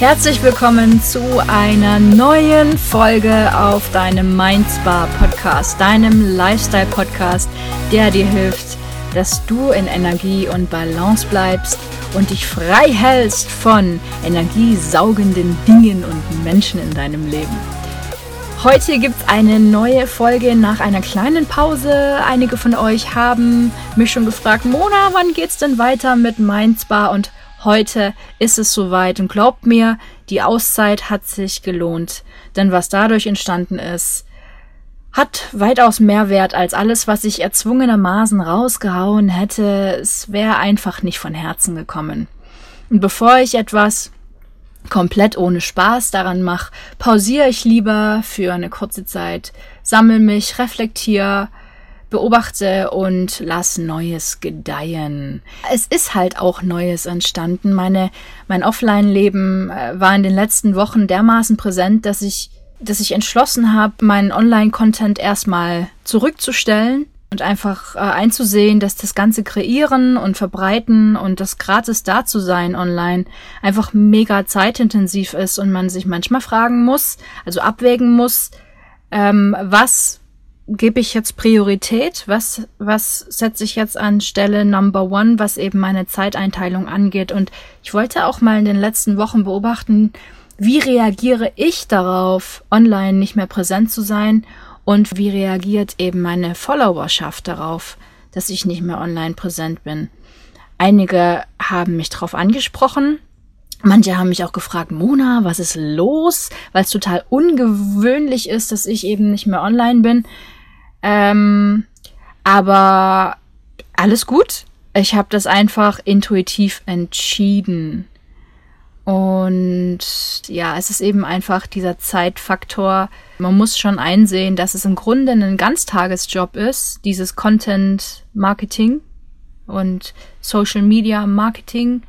Herzlich willkommen zu einer neuen Folge auf deinem Mindspa Podcast, deinem Lifestyle Podcast, der dir hilft, dass du in Energie und Balance bleibst und dich frei hältst von energiesaugenden Dingen und Menschen in deinem Leben. Heute gibt es eine neue Folge nach einer kleinen Pause. Einige von euch haben mich schon gefragt, Mona, wann geht's denn weiter mit Mindspa? Und Heute ist es soweit und glaubt mir, die Auszeit hat sich gelohnt, denn was dadurch entstanden ist, hat weitaus mehr Wert als alles, was ich erzwungenermaßen rausgehauen hätte. Es wäre einfach nicht von Herzen gekommen. Und bevor ich etwas komplett ohne Spaß daran mache, pausiere ich lieber für eine kurze Zeit, sammel mich, reflektiere, beobachte und lass Neues gedeihen. Es ist halt auch Neues entstanden. Meine, mein Offline-Leben äh, war in den letzten Wochen dermaßen präsent, dass ich, dass ich entschlossen habe, meinen Online-Content erstmal zurückzustellen und einfach äh, einzusehen, dass das ganze Kreieren und Verbreiten und das gratis da zu sein online einfach mega zeitintensiv ist und man sich manchmal fragen muss, also abwägen muss, ähm, was gebe ich jetzt Priorität? Was, was setze ich jetzt an Stelle Number One, was eben meine Zeiteinteilung angeht? Und ich wollte auch mal in den letzten Wochen beobachten, wie reagiere ich darauf, online nicht mehr präsent zu sein? Und wie reagiert eben meine Followerschaft darauf, dass ich nicht mehr online präsent bin? Einige haben mich darauf angesprochen. Manche haben mich auch gefragt, Mona, was ist los? Weil es total ungewöhnlich ist, dass ich eben nicht mehr online bin. Ähm, aber alles gut. Ich habe das einfach intuitiv entschieden. Und ja, es ist eben einfach dieser Zeitfaktor. Man muss schon einsehen, dass es im Grunde ein Ganztagesjob ist, dieses Content Marketing und Social Media Marketing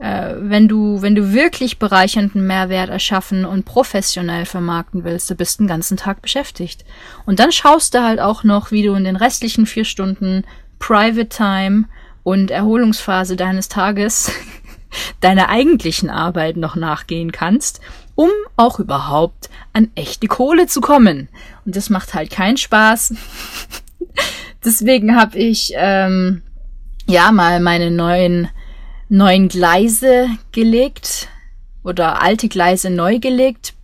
äh, wenn du, wenn du wirklich bereichernden Mehrwert erschaffen und professionell vermarkten willst, du bist den ganzen Tag beschäftigt. Und dann schaust du halt auch noch, wie du in den restlichen vier Stunden Private Time und Erholungsphase deines Tages deiner eigentlichen Arbeit noch nachgehen kannst, um auch überhaupt an echte Kohle zu kommen. Und das macht halt keinen Spaß. Deswegen habe ich ähm, ja mal meine neuen neuen Gleise gelegt oder alte Gleise neu gelegt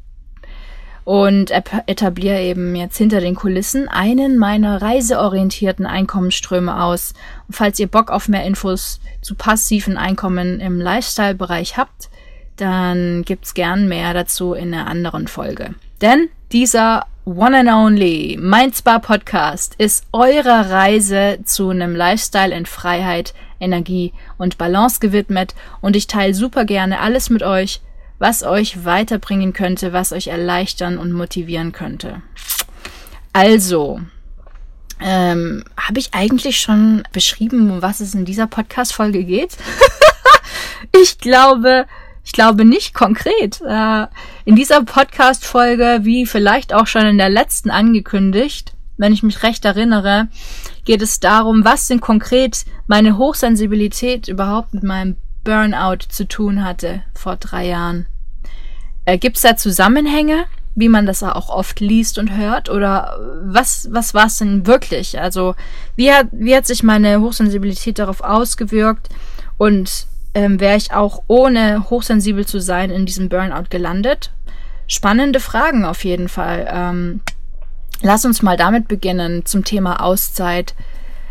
und etabliere eben jetzt hinter den Kulissen einen meiner reiseorientierten Einkommensströme aus. Und falls ihr Bock auf mehr Infos zu passiven Einkommen im Lifestyle-Bereich habt, dann gibt's gern mehr dazu in einer anderen Folge. Denn dieser One and Only Mind Spa Podcast ist eure Reise zu einem Lifestyle in Freiheit, Energie und Balance gewidmet und ich teile super gerne alles mit euch, was euch weiterbringen könnte, was euch erleichtern und motivieren könnte. Also, ähm, habe ich eigentlich schon beschrieben, um was es in dieser Podcast-Folge geht? ich glaube, ich glaube nicht konkret. Äh, in dieser Podcast-Folge, wie vielleicht auch schon in der letzten angekündigt, wenn ich mich recht erinnere, geht es darum, was denn konkret meine Hochsensibilität überhaupt mit meinem Burnout zu tun hatte vor drei Jahren. Äh, Gibt es da Zusammenhänge, wie man das auch oft liest und hört? Oder was, was war es denn wirklich? Also wie hat, wie hat sich meine Hochsensibilität darauf ausgewirkt? Und ähm, wäre ich auch ohne hochsensibel zu sein in diesem Burnout gelandet? Spannende Fragen auf jeden Fall. Ähm, lass uns mal damit beginnen zum Thema Auszeit.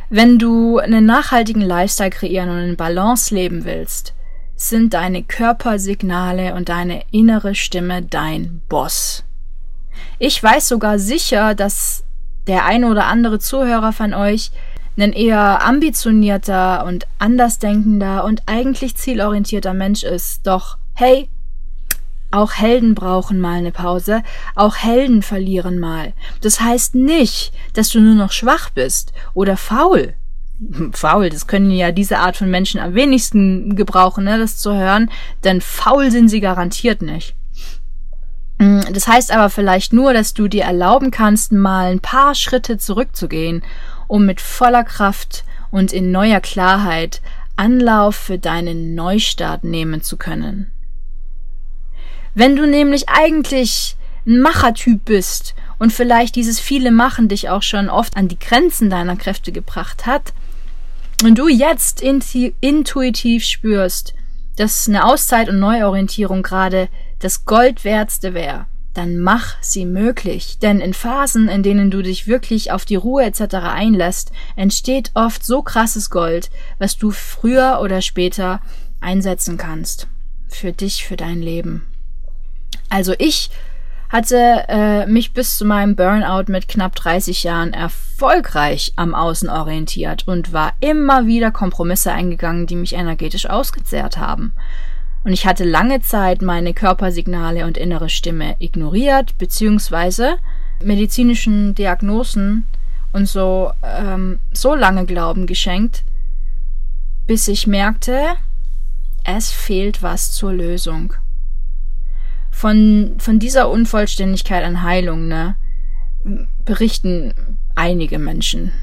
Wenn du einen nachhaltigen Lifestyle kreieren und in Balance leben willst, sind deine Körpersignale und deine innere Stimme dein Boss. Ich weiß sogar sicher, dass der eine oder andere Zuhörer von euch ein eher ambitionierter und andersdenkender und eigentlich zielorientierter Mensch ist. Doch, hey, auch Helden brauchen mal eine Pause, auch Helden verlieren mal. Das heißt nicht, dass du nur noch schwach bist oder faul. Faul, das können ja diese Art von Menschen am wenigsten gebrauchen, ne, das zu hören, denn faul sind sie garantiert nicht. Mm, das heißt aber vielleicht nur, dass du dir erlauben kannst, mal ein paar Schritte zurückzugehen um mit voller Kraft und in neuer Klarheit Anlauf für deinen Neustart nehmen zu können. Wenn du nämlich eigentlich ein Machertyp bist und vielleicht dieses viele Machen dich auch schon oft an die Grenzen deiner Kräfte gebracht hat und du jetzt intuitiv spürst, dass eine Auszeit und Neuorientierung gerade das Goldwertste wäre, dann mach sie möglich. Denn in Phasen, in denen du dich wirklich auf die Ruhe etc. einlässt, entsteht oft so krasses Gold, was du früher oder später einsetzen kannst. Für dich, für dein Leben. Also ich hatte äh, mich bis zu meinem Burnout mit knapp 30 Jahren erfolgreich am Außen orientiert und war immer wieder Kompromisse eingegangen, die mich energetisch ausgezehrt haben. Und ich hatte lange Zeit meine Körpersignale und innere Stimme ignoriert, beziehungsweise medizinischen Diagnosen und so, ähm, so lange Glauben geschenkt, bis ich merkte, es fehlt was zur Lösung. Von, von dieser Unvollständigkeit an Heilung, ne, berichten einige Menschen.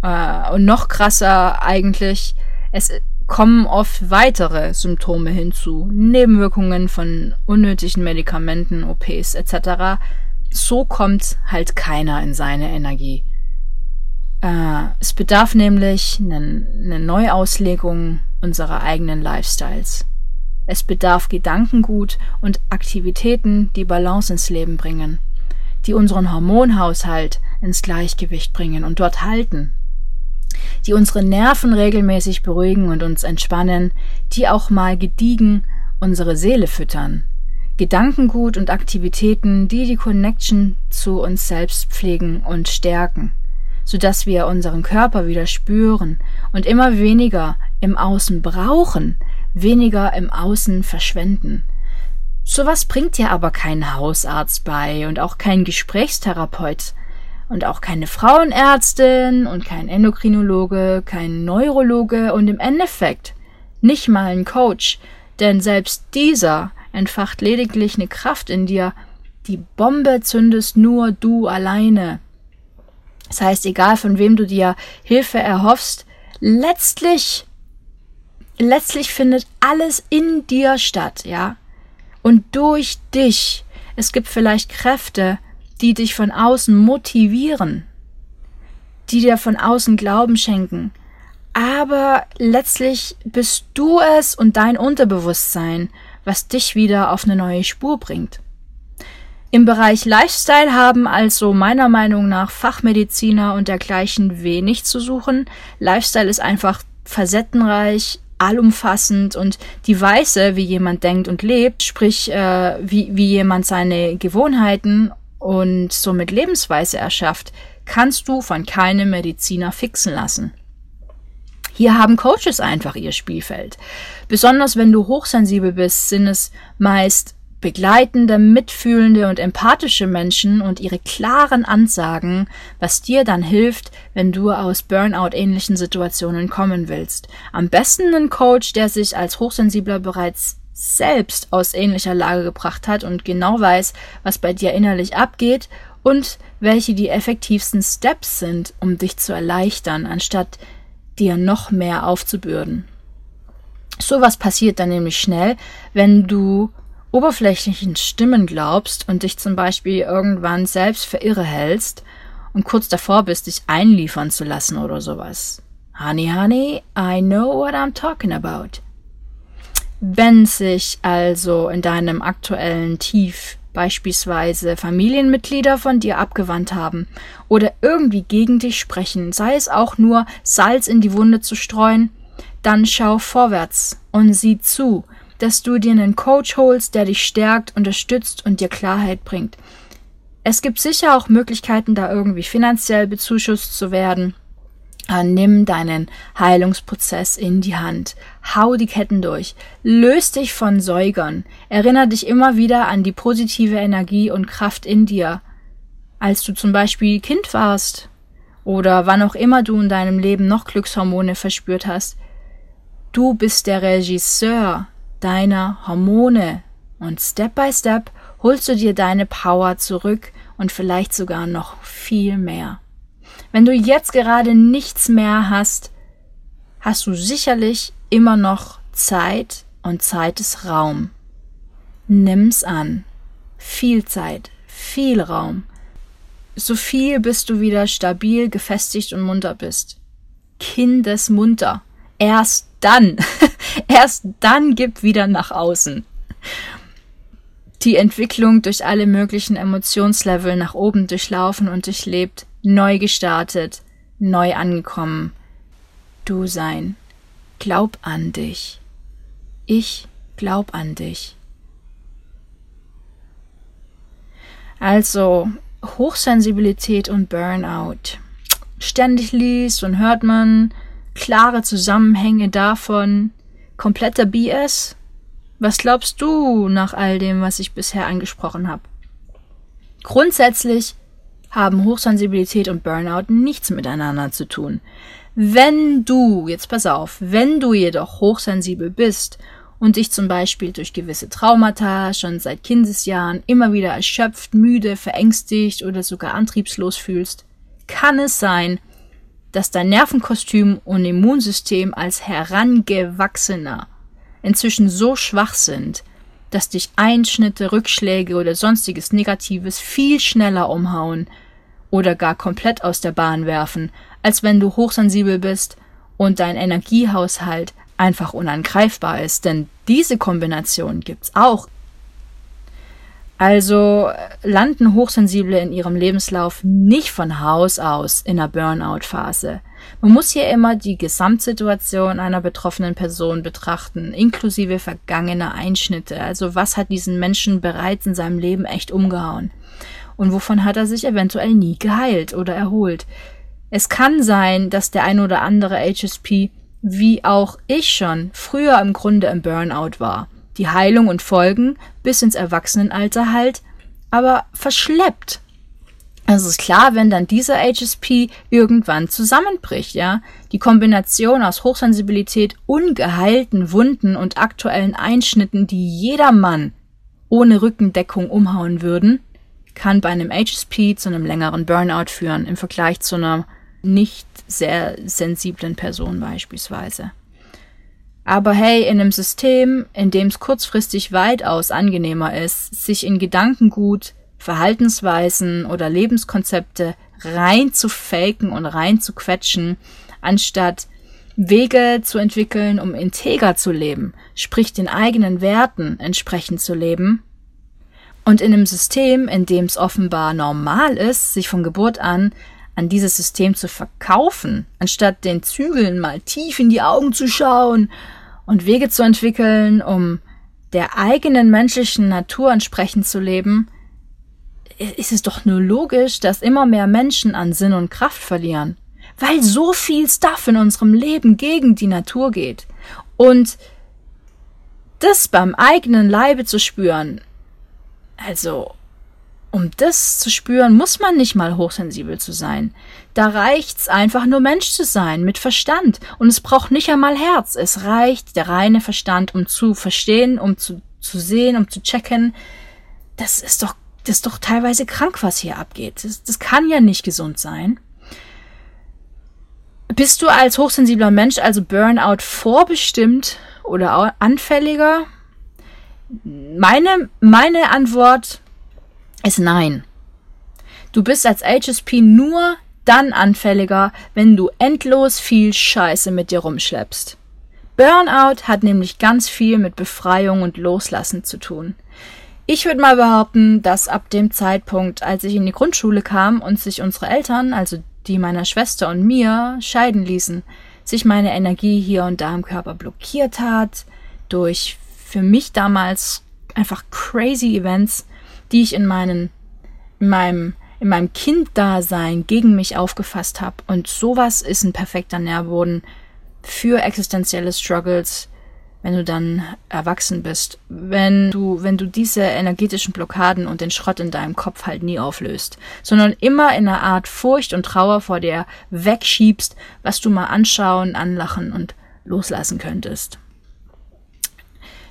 Äh, und noch krasser eigentlich, es kommen oft weitere Symptome hinzu, Nebenwirkungen von unnötigen Medikamenten, OPs etc. So kommt halt keiner in seine Energie. Äh, es bedarf nämlich eine Neuauslegung unserer eigenen Lifestyles. Es bedarf Gedankengut und Aktivitäten, die Balance ins Leben bringen, die unseren Hormonhaushalt ins Gleichgewicht bringen und dort halten die unsere Nerven regelmäßig beruhigen und uns entspannen, die auch mal gediegen unsere Seele füttern. Gedankengut und Aktivitäten, die die Connection zu uns selbst pflegen und stärken, sodass wir unseren Körper wieder spüren und immer weniger im Außen brauchen, weniger im Außen verschwenden. Sowas bringt ja aber kein Hausarzt bei und auch kein Gesprächstherapeut und auch keine Frauenärztin und kein Endokrinologe, kein Neurologe und im Endeffekt nicht mal ein Coach, denn selbst dieser entfacht lediglich eine Kraft in dir, die Bombe zündest nur du alleine. Das heißt, egal von wem du dir Hilfe erhoffst, letztlich, letztlich findet alles in dir statt, ja? Und durch dich. Es gibt vielleicht Kräfte, die dich von außen motivieren, die dir von außen Glauben schenken. Aber letztlich bist du es und dein Unterbewusstsein, was dich wieder auf eine neue Spur bringt. Im Bereich Lifestyle haben also meiner Meinung nach Fachmediziner und dergleichen wenig zu suchen. Lifestyle ist einfach facettenreich, allumfassend und die Weise, wie jemand denkt und lebt, sprich äh, wie, wie jemand seine Gewohnheiten und somit Lebensweise erschafft, kannst du von keinem Mediziner fixen lassen. Hier haben Coaches einfach ihr Spielfeld. Besonders wenn du hochsensibel bist, sind es meist begleitende, mitfühlende und empathische Menschen und ihre klaren Ansagen, was dir dann hilft, wenn du aus Burnout-ähnlichen Situationen kommen willst. Am besten ein Coach, der sich als Hochsensibler bereits selbst aus ähnlicher Lage gebracht hat und genau weiß, was bei dir innerlich abgeht und welche die effektivsten Steps sind, um dich zu erleichtern, anstatt dir noch mehr aufzubürden. Sowas passiert dann nämlich schnell, wenn du oberflächlichen Stimmen glaubst und dich zum Beispiel irgendwann selbst für irre hältst und kurz davor bist, dich einliefern zu lassen oder sowas. Honey, honey, I know what I'm talking about. Wenn sich also in deinem aktuellen Tief beispielsweise Familienmitglieder von dir abgewandt haben oder irgendwie gegen dich sprechen, sei es auch nur Salz in die Wunde zu streuen, dann schau vorwärts und sieh zu, dass du dir einen Coach holst, der dich stärkt, unterstützt und dir Klarheit bringt. Es gibt sicher auch Möglichkeiten, da irgendwie finanziell bezuschusst zu werden. Ah, nimm deinen Heilungsprozess in die Hand. Hau die Ketten durch. Löst dich von Säugern. Erinner dich immer wieder an die positive Energie und Kraft in dir. Als du zum Beispiel Kind warst oder wann auch immer du in deinem Leben noch Glückshormone verspürt hast. Du bist der Regisseur deiner Hormone und Step by Step holst du dir deine Power zurück und vielleicht sogar noch viel mehr. Wenn du jetzt gerade nichts mehr hast, hast du sicherlich immer noch Zeit und Zeit ist Raum. Nimm's an. Viel Zeit, viel Raum. So viel, bis du wieder stabil, gefestigt und munter bist. Kindesmunter. Erst dann, erst dann gib wieder nach außen. Die Entwicklung durch alle möglichen Emotionslevel nach oben durchlaufen und durchlebt, neu gestartet, neu angekommen. Du sein. Glaub an dich. Ich glaub an dich. Also Hochsensibilität und Burnout. Ständig liest und hört man klare Zusammenhänge davon. Kompletter BS? Was glaubst du nach all dem, was ich bisher angesprochen habe? Grundsätzlich haben Hochsensibilität und Burnout nichts miteinander zu tun. Wenn du, jetzt pass auf, wenn du jedoch hochsensibel bist und dich zum Beispiel durch gewisse Traumata schon seit Kindesjahren immer wieder erschöpft, müde, verängstigt oder sogar antriebslos fühlst, kann es sein, dass dein Nervenkostüm und Immunsystem als Herangewachsener inzwischen so schwach sind, dass dich Einschnitte, Rückschläge oder sonstiges Negatives viel schneller umhauen oder gar komplett aus der Bahn werfen, als wenn du hochsensibel bist und dein Energiehaushalt einfach unangreifbar ist, denn diese Kombination gibt's auch also landen Hochsensible in ihrem Lebenslauf nicht von Haus aus in einer Burnout-Phase. Man muss hier immer die Gesamtsituation einer betroffenen Person betrachten, inklusive vergangener Einschnitte. Also was hat diesen Menschen bereits in seinem Leben echt umgehauen? Und wovon hat er sich eventuell nie geheilt oder erholt? Es kann sein, dass der ein oder andere HSP, wie auch ich schon, früher im Grunde im Burnout war die Heilung und Folgen bis ins Erwachsenenalter halt, aber verschleppt. Also ist klar, wenn dann dieser HSP irgendwann zusammenbricht, ja. Die Kombination aus Hochsensibilität, ungeheilten Wunden und aktuellen Einschnitten, die jedermann ohne Rückendeckung umhauen würden, kann bei einem HSP zu einem längeren Burnout führen im Vergleich zu einer nicht sehr sensiblen Person beispielsweise. Aber hey, in einem System, in dem es kurzfristig weitaus angenehmer ist, sich in Gedankengut, Verhaltensweisen oder Lebenskonzepte rein zu faken und rein zu quetschen, anstatt Wege zu entwickeln, um integer zu leben, sprich den eigenen Werten entsprechend zu leben. Und in einem System, in dem es offenbar normal ist, sich von Geburt an an dieses System zu verkaufen, anstatt den Zügeln mal tief in die Augen zu schauen und Wege zu entwickeln, um der eigenen menschlichen Natur entsprechend zu leben, ist es doch nur logisch, dass immer mehr Menschen an Sinn und Kraft verlieren, weil so viel Stuff in unserem Leben gegen die Natur geht. Und das beim eigenen Leibe zu spüren, also um das zu spüren, muss man nicht mal hochsensibel zu sein. Da reicht's einfach nur Mensch zu sein, mit Verstand. Und es braucht nicht einmal Herz. Es reicht der reine Verstand, um zu verstehen, um zu, zu sehen, um zu checken. Das ist doch, das ist doch teilweise krank, was hier abgeht. Das, das kann ja nicht gesund sein. Bist du als hochsensibler Mensch also Burnout vorbestimmt oder anfälliger? Meine, meine Antwort ist nein. Du bist als HSP nur dann anfälliger, wenn du endlos viel Scheiße mit dir rumschleppst. Burnout hat nämlich ganz viel mit Befreiung und Loslassen zu tun. Ich würde mal behaupten, dass ab dem Zeitpunkt, als ich in die Grundschule kam und sich unsere Eltern, also die meiner Schwester und mir, scheiden ließen, sich meine Energie hier und da im Körper blockiert hat, durch für mich damals einfach crazy Events, die ich in meinen, in meinem, in meinem Kinddasein gegen mich aufgefasst habe. Und sowas ist ein perfekter Nährboden für existenzielle Struggles, wenn du dann erwachsen bist. Wenn du, wenn du diese energetischen Blockaden und den Schrott in deinem Kopf halt nie auflöst, sondern immer in einer Art Furcht und Trauer vor dir wegschiebst, was du mal anschauen, anlachen und loslassen könntest.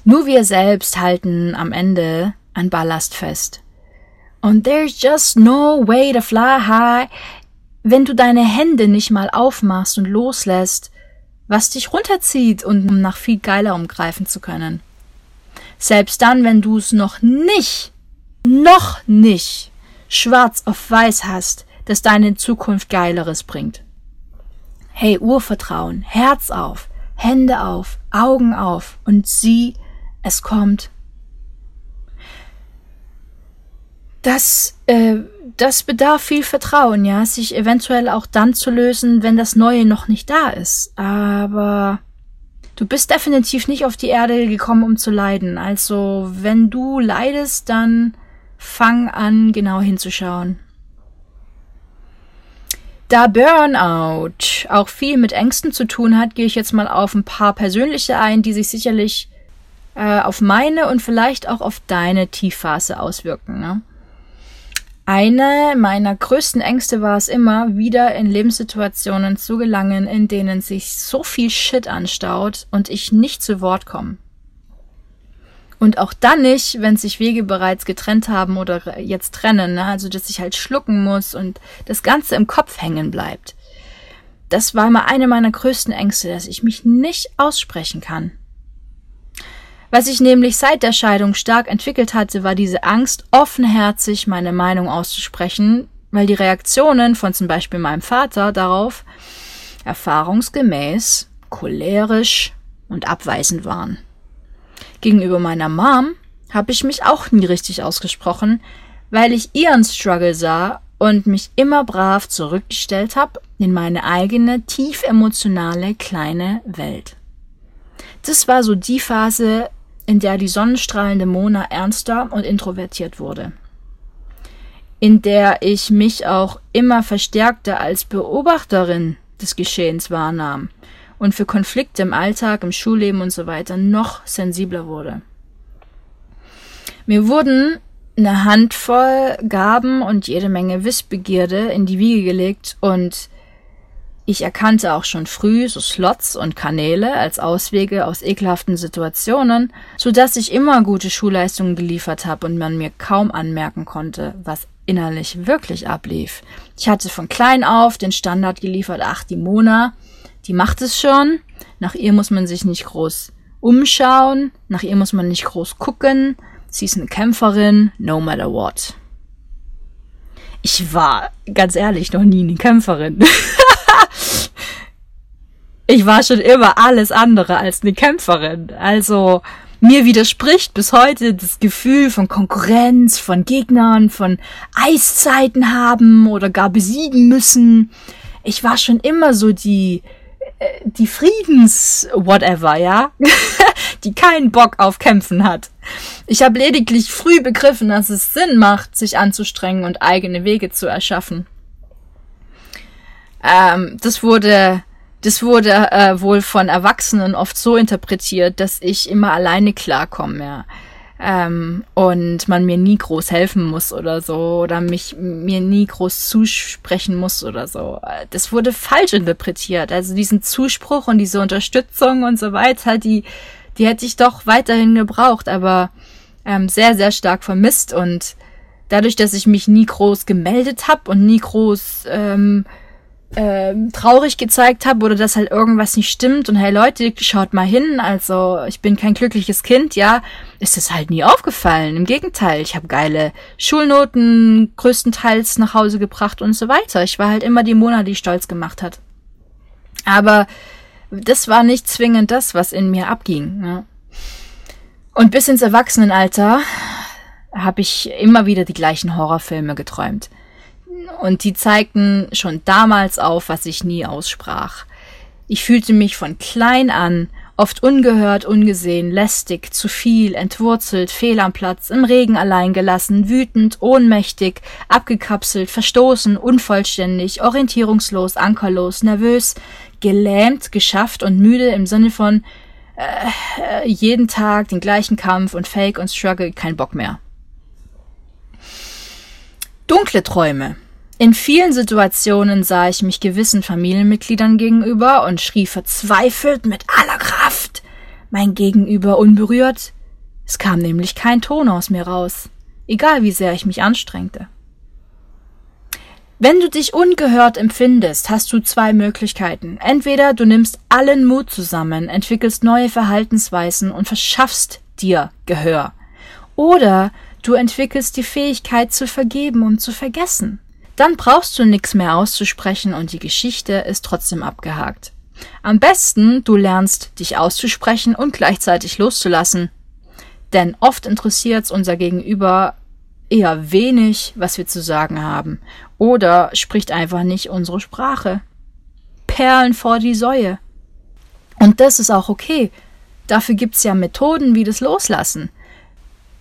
Nur wir selbst halten am Ende an Ballast fest. Und there's just no way to fly high, wenn du deine Hände nicht mal aufmachst und loslässt, was dich runterzieht und um nach viel geiler umgreifen zu können. Selbst dann, wenn du es noch nicht, noch nicht schwarz auf weiß hast, dass deine Zukunft Geileres bringt. Hey, Urvertrauen, Herz auf, Hände auf, Augen auf und sieh, es kommt. Das, äh, das bedarf viel Vertrauen, ja, sich eventuell auch dann zu lösen, wenn das Neue noch nicht da ist. Aber du bist definitiv nicht auf die Erde gekommen, um zu leiden. Also, wenn du leidest, dann fang an, genau hinzuschauen. Da Burnout auch viel mit Ängsten zu tun hat, gehe ich jetzt mal auf ein paar persönliche ein, die sich sicherlich äh, auf meine und vielleicht auch auf deine Tiefphase auswirken. Ne? Eine meiner größten Ängste war es immer, wieder in Lebenssituationen zu gelangen, in denen sich so viel Shit anstaut und ich nicht zu Wort komme. Und auch dann nicht, wenn sich Wege bereits getrennt haben oder jetzt trennen, ne? also dass ich halt schlucken muss und das Ganze im Kopf hängen bleibt. Das war immer eine meiner größten Ängste, dass ich mich nicht aussprechen kann. Was ich nämlich seit der Scheidung stark entwickelt hatte, war diese Angst, offenherzig meine Meinung auszusprechen, weil die Reaktionen von zum Beispiel meinem Vater darauf erfahrungsgemäß cholerisch und abweisend waren. Gegenüber meiner Mom habe ich mich auch nie richtig ausgesprochen, weil ich ihren Struggle sah und mich immer brav zurückgestellt habe in meine eigene tief emotionale kleine Welt. Das war so die Phase, in der die sonnenstrahlende Mona ernster und introvertiert wurde. In der ich mich auch immer verstärkter als Beobachterin des Geschehens wahrnahm und für Konflikte im Alltag, im Schulleben und so weiter noch sensibler wurde. Mir wurden eine Handvoll Gaben und jede Menge Wissbegierde in die Wiege gelegt und ich erkannte auch schon früh so Slots und Kanäle als Auswege aus ekelhaften Situationen, so dass ich immer gute Schulleistungen geliefert habe und man mir kaum anmerken konnte, was innerlich wirklich ablief. Ich hatte von klein auf den Standard geliefert, ach, die Mona, die macht es schon, nach ihr muss man sich nicht groß umschauen, nach ihr muss man nicht groß gucken, sie ist eine Kämpferin, no matter what. Ich war, ganz ehrlich, noch nie eine Kämpferin. ich war schon immer alles andere als eine Kämpferin. Also mir widerspricht bis heute das Gefühl von Konkurrenz, von Gegnern, von Eiszeiten haben oder gar besiegen müssen. Ich war schon immer so die äh, die Friedens whatever, ja, die keinen Bock auf Kämpfen hat. Ich habe lediglich früh begriffen, dass es Sinn macht, sich anzustrengen und eigene Wege zu erschaffen. Ähm, das wurde das wurde äh, wohl von Erwachsenen oft so interpretiert, dass ich immer alleine klarkomme, ja. Ähm, und man mir nie groß helfen muss oder so oder mich mir nie groß zusprechen muss oder so. Das wurde falsch interpretiert. Also diesen Zuspruch und diese Unterstützung und so weiter, die die hätte ich doch weiterhin gebraucht, aber ähm, sehr sehr stark vermisst und dadurch, dass ich mich nie groß gemeldet habe und nie groß ähm, ähm, traurig gezeigt habe oder dass halt irgendwas nicht stimmt und hey Leute, schaut mal hin, also ich bin kein glückliches Kind, ja, ist es halt nie aufgefallen. Im Gegenteil, ich habe geile Schulnoten größtenteils nach Hause gebracht und so weiter. Ich war halt immer die Mona, die stolz gemacht hat. Aber das war nicht zwingend das, was in mir abging. Ne? Und bis ins Erwachsenenalter habe ich immer wieder die gleichen Horrorfilme geträumt. Und die zeigten schon damals auf, was ich nie aussprach. Ich fühlte mich von klein an oft ungehört, ungesehen, lästig, zu viel, entwurzelt, fehl am Platz, im Regen allein gelassen, wütend, ohnmächtig, abgekapselt, verstoßen, unvollständig, orientierungslos, ankerlos, nervös, gelähmt, geschafft und müde im Sinne von äh, jeden Tag den gleichen Kampf und Fake und Struggle, kein Bock mehr. Dunkle Träume. In vielen Situationen sah ich mich gewissen Familienmitgliedern gegenüber und schrie verzweifelt mit aller Kraft. Mein Gegenüber unberührt. Es kam nämlich kein Ton aus mir raus, egal wie sehr ich mich anstrengte. Wenn du dich ungehört empfindest, hast du zwei Möglichkeiten. Entweder du nimmst allen Mut zusammen, entwickelst neue Verhaltensweisen und verschaffst dir Gehör. Oder du entwickelst die Fähigkeit zu vergeben und zu vergessen. Dann brauchst du nichts mehr auszusprechen und die Geschichte ist trotzdem abgehakt. Am besten, du lernst, dich auszusprechen und gleichzeitig loszulassen. Denn oft interessiert unser Gegenüber eher wenig, was wir zu sagen haben, oder spricht einfach nicht unsere Sprache. Perlen vor die Säue. Und das ist auch okay. Dafür gibt's ja Methoden wie das Loslassen.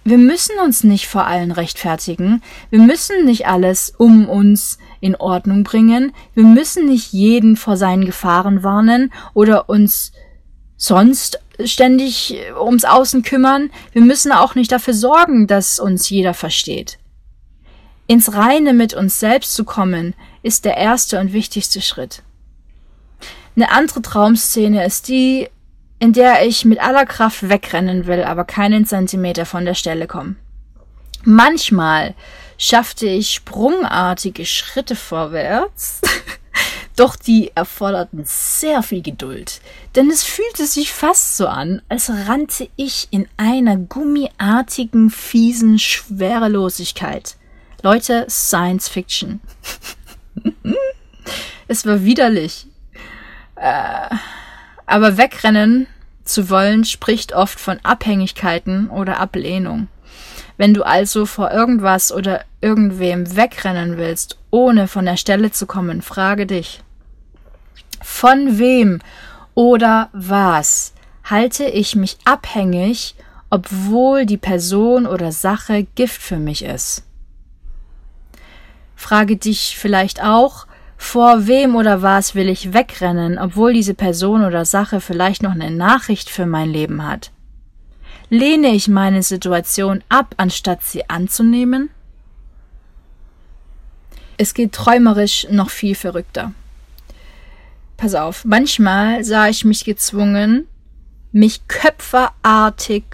Wir müssen uns nicht vor allen rechtfertigen. Wir müssen nicht alles um uns in Ordnung bringen. Wir müssen nicht jeden vor seinen Gefahren warnen oder uns sonst ständig ums Außen kümmern. Wir müssen auch nicht dafür sorgen, dass uns jeder versteht. Ins Reine mit uns selbst zu kommen, ist der erste und wichtigste Schritt. Eine andere Traumszene ist die, in der ich mit aller Kraft wegrennen will, aber keinen Zentimeter von der Stelle komme. Manchmal schaffte ich sprungartige Schritte vorwärts, doch die erforderten sehr viel Geduld, denn es fühlte sich fast so an, als rannte ich in einer gummiartigen, fiesen Schwerelosigkeit. Leute, Science Fiction. es war widerlich. Äh, aber wegrennen zu wollen spricht oft von Abhängigkeiten oder Ablehnung. Wenn du also vor irgendwas oder irgendwem wegrennen willst, ohne von der Stelle zu kommen, frage dich, von wem oder was halte ich mich abhängig, obwohl die Person oder Sache Gift für mich ist? Frage dich vielleicht auch, vor wem oder was will ich wegrennen, obwohl diese Person oder Sache vielleicht noch eine Nachricht für mein Leben hat? Lehne ich meine Situation ab, anstatt sie anzunehmen? Es geht träumerisch noch viel verrückter. Pass auf, manchmal sah ich mich gezwungen, mich köpferartig,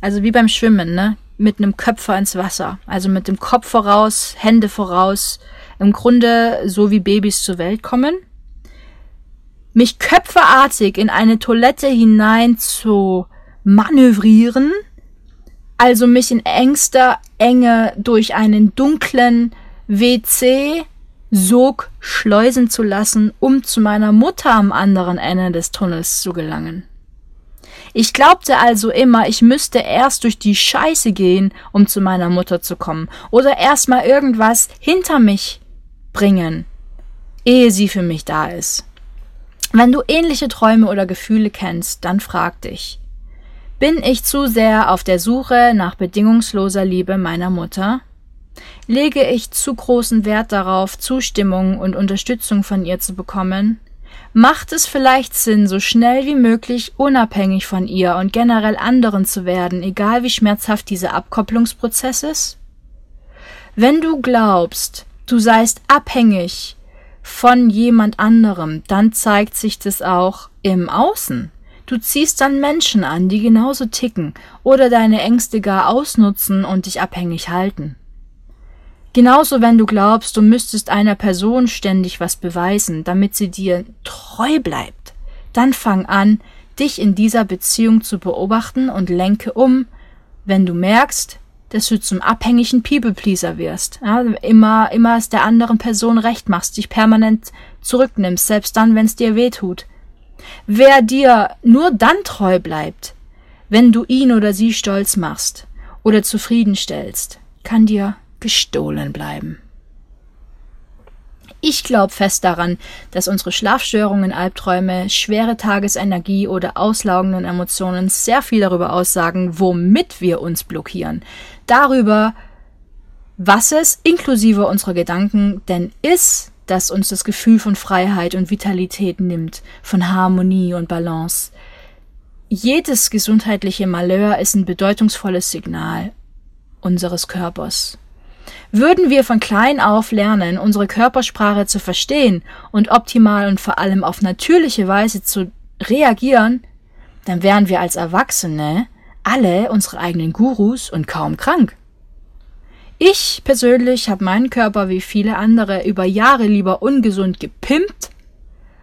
also wie beim Schwimmen, ne, mit einem Köpfer ins Wasser, also mit dem Kopf voraus, Hände voraus, im Grunde so wie Babys zur Welt kommen, mich köpferartig in eine Toilette hinein zu manövrieren, also mich in engster Enge durch einen dunklen WC Sog schleusen zu lassen, um zu meiner Mutter am anderen Ende des Tunnels zu gelangen. Ich glaubte also immer, ich müsste erst durch die Scheiße gehen, um zu meiner Mutter zu kommen, oder erst mal irgendwas hinter mich bringen, ehe sie für mich da ist. Wenn du ähnliche Träume oder Gefühle kennst, dann frag dich, bin ich zu sehr auf der Suche nach bedingungsloser Liebe meiner Mutter? Lege ich zu großen Wert darauf, Zustimmung und Unterstützung von ihr zu bekommen? Macht es vielleicht Sinn, so schnell wie möglich unabhängig von ihr und generell anderen zu werden, egal wie schmerzhaft dieser Abkopplungsprozess ist? Wenn du glaubst, du seist abhängig von jemand anderem, dann zeigt sich das auch im Außen. Du ziehst dann Menschen an, die genauso ticken oder deine Ängste gar ausnutzen und dich abhängig halten. Genauso wenn du glaubst, du müsstest einer Person ständig was beweisen, damit sie dir treu bleibt, dann fang an, dich in dieser Beziehung zu beobachten und lenke um, wenn du merkst, dass du zum abhängigen People-Pleaser wirst. Ja, immer, immer es der anderen Person recht machst, dich permanent zurücknimmst, selbst dann, wenn es dir weh tut. Wer dir nur dann treu bleibt, wenn du ihn oder sie stolz machst oder zufriedenstellst, kann dir gestohlen bleiben. Ich glaube fest daran, dass unsere Schlafstörungen, Albträume, schwere Tagesenergie oder auslaugenden Emotionen sehr viel darüber aussagen, womit wir uns blockieren. Darüber, was es inklusive unserer Gedanken denn ist, das uns das Gefühl von Freiheit und Vitalität nimmt, von Harmonie und Balance. Jedes gesundheitliche Malheur ist ein bedeutungsvolles Signal unseres Körpers. Würden wir von klein auf lernen, unsere Körpersprache zu verstehen und optimal und vor allem auf natürliche Weise zu reagieren, dann wären wir als Erwachsene alle unsere eigenen Gurus und kaum krank. Ich persönlich habe meinen Körper wie viele andere über Jahre lieber ungesund gepimpt,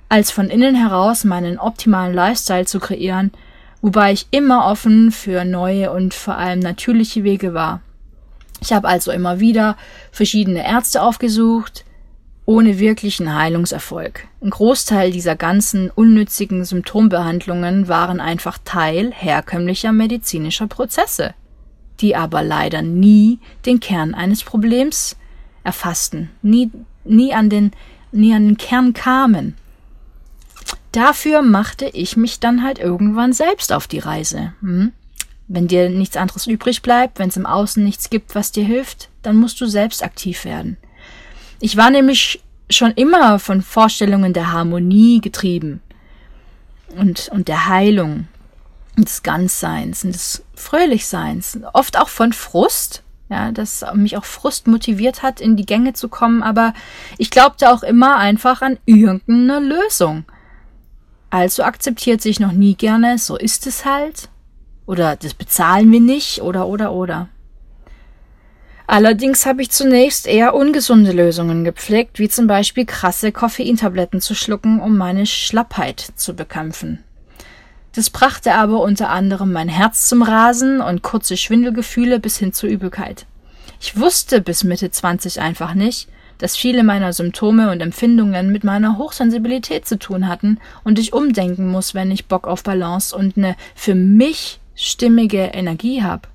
als von innen heraus meinen optimalen Lifestyle zu kreieren wobei ich immer offen für neue und vor allem natürliche Wege war. Ich habe also immer wieder verschiedene Ärzte aufgesucht, ohne wirklichen Heilungserfolg. Ein Großteil dieser ganzen unnützigen Symptombehandlungen waren einfach Teil herkömmlicher medizinischer Prozesse, die aber leider nie den Kern eines Problems erfassten, nie, nie, an, den, nie an den Kern kamen. Dafür machte ich mich dann halt irgendwann selbst auf die Reise. Hm? Wenn dir nichts anderes übrig bleibt, wenn es im Außen nichts gibt, was dir hilft, dann musst du selbst aktiv werden. Ich war nämlich schon immer von Vorstellungen der Harmonie getrieben und, und der Heilung, des Ganzseins und des Fröhlichseins, oft auch von Frust, ja, dass mich auch Frust motiviert hat, in die Gänge zu kommen, aber ich glaubte auch immer einfach an irgendeine Lösung. Also akzeptiert sich noch nie gerne, so ist es halt, oder das bezahlen wir nicht, oder, oder, oder. Allerdings habe ich zunächst eher ungesunde Lösungen gepflegt, wie zum Beispiel krasse Koffeintabletten zu schlucken, um meine Schlappheit zu bekämpfen. Das brachte aber unter anderem mein Herz zum Rasen und kurze Schwindelgefühle bis hin zur Übelkeit. Ich wusste bis Mitte 20 einfach nicht, dass viele meiner Symptome und Empfindungen mit meiner Hochsensibilität zu tun hatten und ich umdenken muss, wenn ich Bock auf Balance und eine für mich stimmige Energie habe.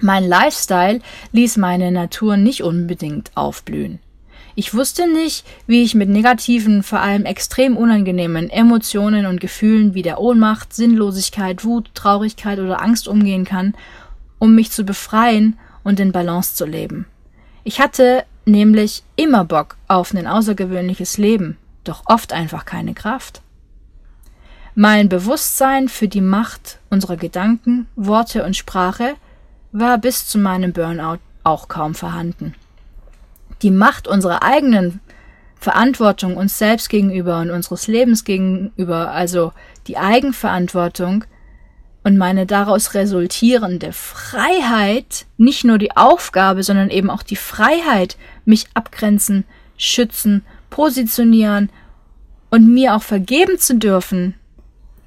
Mein Lifestyle ließ meine Natur nicht unbedingt aufblühen. Ich wusste nicht, wie ich mit negativen, vor allem extrem unangenehmen Emotionen und Gefühlen wie der Ohnmacht, Sinnlosigkeit, Wut, Traurigkeit oder Angst umgehen kann, um mich zu befreien und in Balance zu leben. Ich hatte nämlich immer Bock auf ein außergewöhnliches Leben, doch oft einfach keine Kraft. Mein Bewusstsein für die Macht unserer Gedanken, Worte und Sprache war bis zu meinem Burnout auch kaum vorhanden. Die Macht unserer eigenen Verantwortung uns selbst gegenüber und unseres Lebens gegenüber, also die Eigenverantwortung und meine daraus resultierende Freiheit, nicht nur die Aufgabe, sondern eben auch die Freiheit, mich abgrenzen, schützen, positionieren und mir auch vergeben zu dürfen,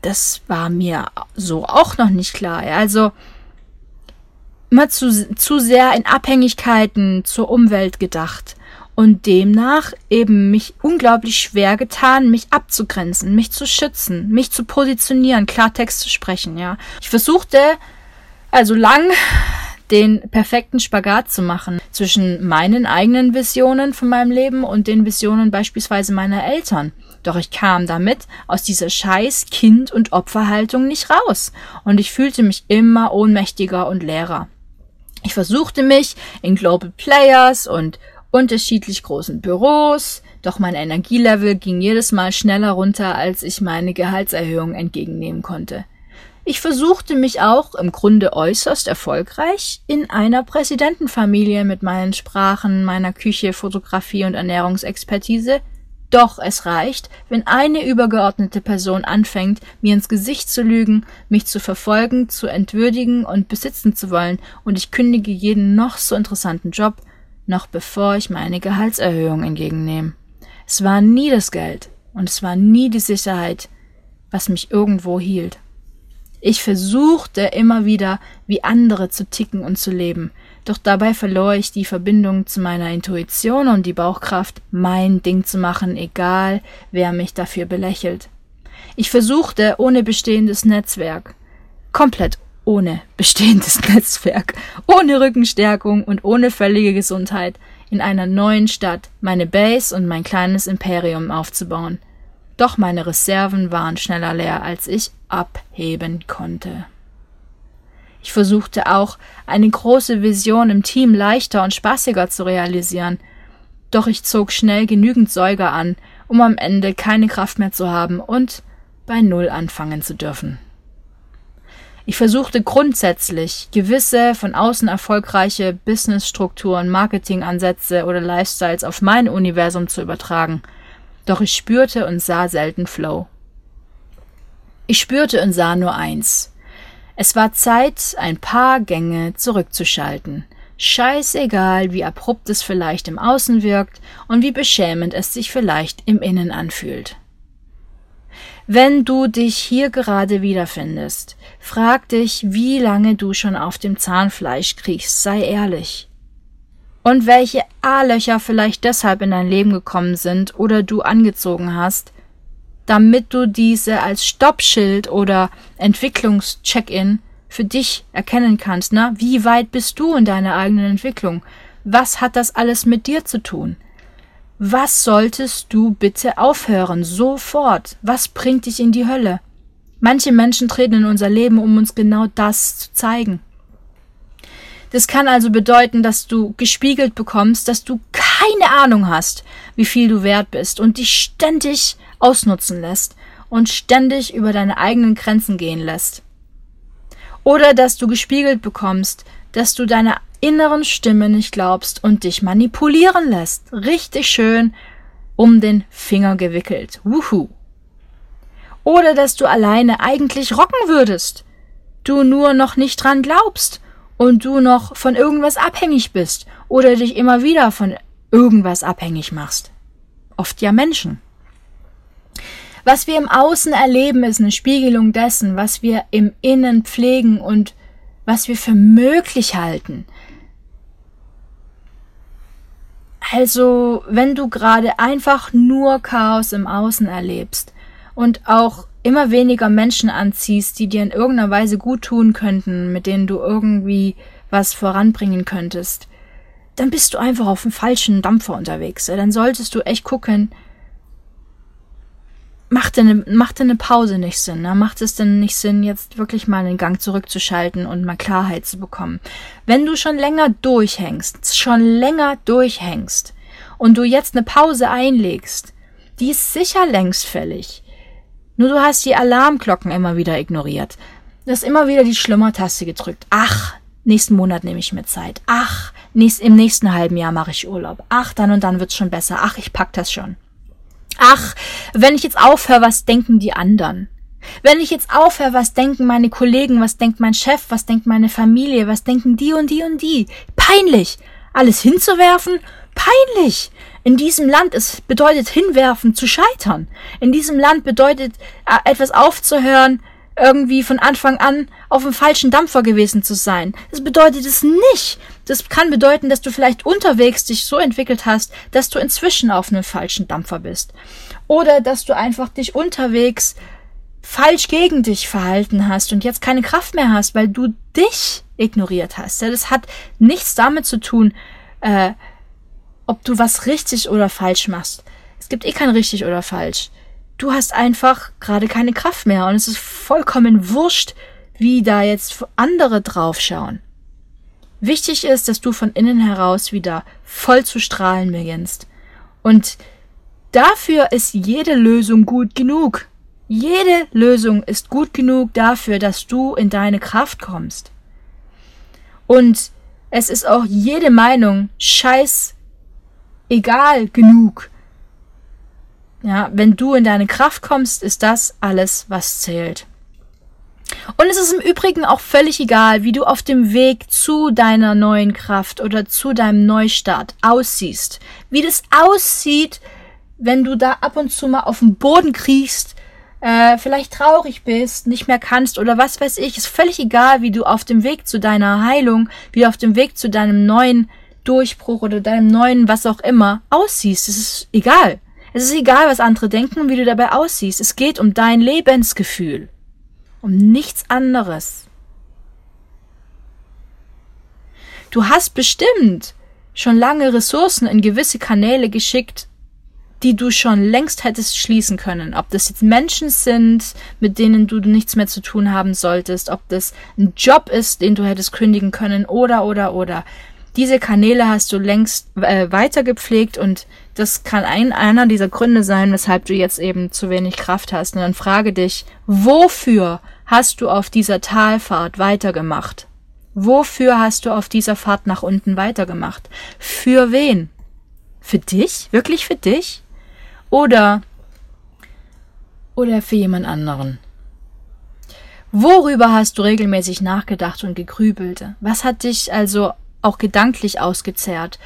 das war mir so auch noch nicht klar. Also immer zu, zu sehr in Abhängigkeiten zur Umwelt gedacht und demnach eben mich unglaublich schwer getan, mich abzugrenzen, mich zu schützen, mich zu positionieren, Klartext zu sprechen, ja. Ich versuchte also lang den perfekten Spagat zu machen zwischen meinen eigenen Visionen von meinem Leben und den Visionen beispielsweise meiner Eltern. Doch ich kam damit aus dieser scheiß Kind- und Opferhaltung nicht raus und ich fühlte mich immer ohnmächtiger und leerer. Ich versuchte mich in Global Players und unterschiedlich großen Büros, doch mein Energielevel ging jedes Mal schneller runter, als ich meine Gehaltserhöhung entgegennehmen konnte. Ich versuchte mich auch im Grunde äußerst erfolgreich in einer Präsidentenfamilie mit meinen Sprachen, meiner Küche, Fotografie und Ernährungsexpertise doch es reicht, wenn eine übergeordnete Person anfängt, mir ins Gesicht zu lügen, mich zu verfolgen, zu entwürdigen und besitzen zu wollen, und ich kündige jeden noch so interessanten Job, noch bevor ich meine Gehaltserhöhung entgegennehme. Es war nie das Geld und es war nie die Sicherheit, was mich irgendwo hielt. Ich versuchte immer wieder, wie andere zu ticken und zu leben, doch dabei verlor ich die Verbindung zu meiner Intuition und die Bauchkraft, mein Ding zu machen, egal wer mich dafür belächelt. Ich versuchte ohne bestehendes Netzwerk, komplett ohne bestehendes Netzwerk, ohne Rückenstärkung und ohne völlige Gesundheit, in einer neuen Stadt meine Base und mein kleines Imperium aufzubauen. Doch meine Reserven waren schneller leer, als ich abheben konnte. Ich versuchte auch, eine große Vision im Team leichter und spaßiger zu realisieren. Doch ich zog schnell genügend Säuger an, um am Ende keine Kraft mehr zu haben und bei Null anfangen zu dürfen. Ich versuchte grundsätzlich gewisse von außen erfolgreiche Businessstrukturen, Marketingansätze oder Lifestyles auf mein Universum zu übertragen. Doch ich spürte und sah selten Flow. Ich spürte und sah nur eins. Es war Zeit, ein paar Gänge zurückzuschalten. Scheißegal, wie abrupt es vielleicht im Außen wirkt und wie beschämend es sich vielleicht im Innen anfühlt. Wenn du dich hier gerade wiederfindest, frag dich, wie lange du schon auf dem Zahnfleisch kriechst, sei ehrlich. Und welche A-Löcher vielleicht deshalb in dein Leben gekommen sind oder du angezogen hast, damit du diese als Stoppschild oder Entwicklungscheck-in für dich erkennen kannst. Na, wie weit bist du in deiner eigenen Entwicklung? Was hat das alles mit dir zu tun? Was solltest du bitte aufhören? Sofort. Was bringt dich in die Hölle? Manche Menschen treten in unser Leben, um uns genau das zu zeigen. Das kann also bedeuten, dass du gespiegelt bekommst, dass du keine Ahnung hast, wie viel du wert bist und dich ständig ausnutzen lässt und ständig über deine eigenen Grenzen gehen lässt. Oder dass du gespiegelt bekommst, dass du deiner inneren Stimme nicht glaubst und dich manipulieren lässt. Richtig schön um den Finger gewickelt. Wuhu. Oder dass du alleine eigentlich rocken würdest. Du nur noch nicht dran glaubst und du noch von irgendwas abhängig bist oder dich immer wieder von irgendwas abhängig machst. Oft ja Menschen. Was wir im Außen erleben, ist eine Spiegelung dessen, was wir im Innen pflegen und was wir für möglich halten. Also, wenn du gerade einfach nur Chaos im Außen erlebst und auch immer weniger Menschen anziehst, die dir in irgendeiner Weise gut tun könnten, mit denen du irgendwie was voranbringen könntest, dann bist du einfach auf dem falschen Dampfer unterwegs. Dann solltest du echt gucken, macht denn, macht denn eine Pause nicht Sinn? Ne? Macht es denn nicht Sinn, jetzt wirklich mal einen Gang zurückzuschalten und mal Klarheit zu bekommen? Wenn du schon länger durchhängst, schon länger durchhängst und du jetzt eine Pause einlegst, die ist sicher längst fällig. Nur du hast die Alarmglocken immer wieder ignoriert. Du hast immer wieder die Schlummertaste gedrückt. Ach, nächsten Monat nehme ich mir Zeit. Ach, nächst, im nächsten halben Jahr mache ich Urlaub. Ach, dann und dann wird's schon besser. Ach, ich pack das schon. Ach, wenn ich jetzt aufhöre, was denken die anderen? Wenn ich jetzt aufhöre, was denken meine Kollegen, was denkt mein Chef, was denkt meine Familie, was denken die und die und die? Peinlich! Alles hinzuwerfen? Peinlich! In diesem Land, es bedeutet hinwerfen, zu scheitern. In diesem Land bedeutet äh, etwas aufzuhören, irgendwie von Anfang an auf dem falschen Dampfer gewesen zu sein. Das bedeutet es nicht. Das kann bedeuten, dass du vielleicht unterwegs dich so entwickelt hast, dass du inzwischen auf einem falschen Dampfer bist. Oder dass du einfach dich unterwegs falsch gegen dich verhalten hast und jetzt keine Kraft mehr hast, weil du dich ignoriert hast. das hat nichts damit zu tun, äh, ob du was richtig oder falsch machst. Es gibt eh kein richtig oder falsch du hast einfach gerade keine Kraft mehr und es ist vollkommen wurscht, wie da jetzt andere draufschauen. Wichtig ist, dass du von innen heraus wieder voll zu strahlen beginnst. Und dafür ist jede Lösung gut genug. Jede Lösung ist gut genug dafür, dass du in deine Kraft kommst. Und es ist auch jede Meinung scheiß egal genug, ja, wenn du in deine Kraft kommst, ist das alles, was zählt. Und es ist im Übrigen auch völlig egal, wie du auf dem Weg zu deiner neuen Kraft oder zu deinem Neustart aussiehst. Wie das aussieht, wenn du da ab und zu mal auf den Boden kriechst, äh, vielleicht traurig bist, nicht mehr kannst oder was weiß ich. Ist völlig egal, wie du auf dem Weg zu deiner Heilung, wie du auf dem Weg zu deinem neuen Durchbruch oder deinem neuen was auch immer aussiehst. Es ist egal. Es ist egal, was andere denken und wie du dabei aussiehst. Es geht um dein Lebensgefühl. Um nichts anderes. Du hast bestimmt schon lange Ressourcen in gewisse Kanäle geschickt, die du schon längst hättest schließen können. Ob das jetzt Menschen sind, mit denen du nichts mehr zu tun haben solltest, ob das ein Job ist, den du hättest kündigen können, oder, oder, oder. Diese Kanäle hast du längst äh, weitergepflegt und das kann ein, einer dieser Gründe sein, weshalb du jetzt eben zu wenig Kraft hast. Und dann frage dich, wofür hast du auf dieser Talfahrt weitergemacht? Wofür hast du auf dieser Fahrt nach unten weitergemacht? Für wen? Für dich? Wirklich für dich? Oder, oder für jemand anderen? Worüber hast du regelmäßig nachgedacht und gegrübelt? Was hat dich also auch gedanklich ausgezehrt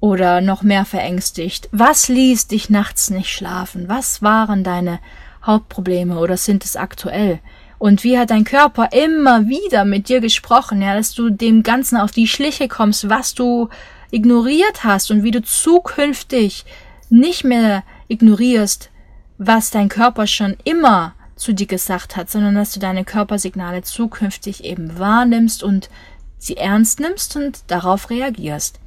oder noch mehr verängstigt? Was ließ dich nachts nicht schlafen? Was waren deine Hauptprobleme oder sind es aktuell? Und wie hat dein Körper immer wieder mit dir gesprochen, ja, dass du dem Ganzen auf die Schliche kommst, was du ignoriert hast und wie du zukünftig nicht mehr ignorierst, was dein Körper schon immer zu dir gesagt hat, sondern dass du deine Körpersignale zukünftig eben wahrnimmst und sie ernst nimmst und darauf reagierst.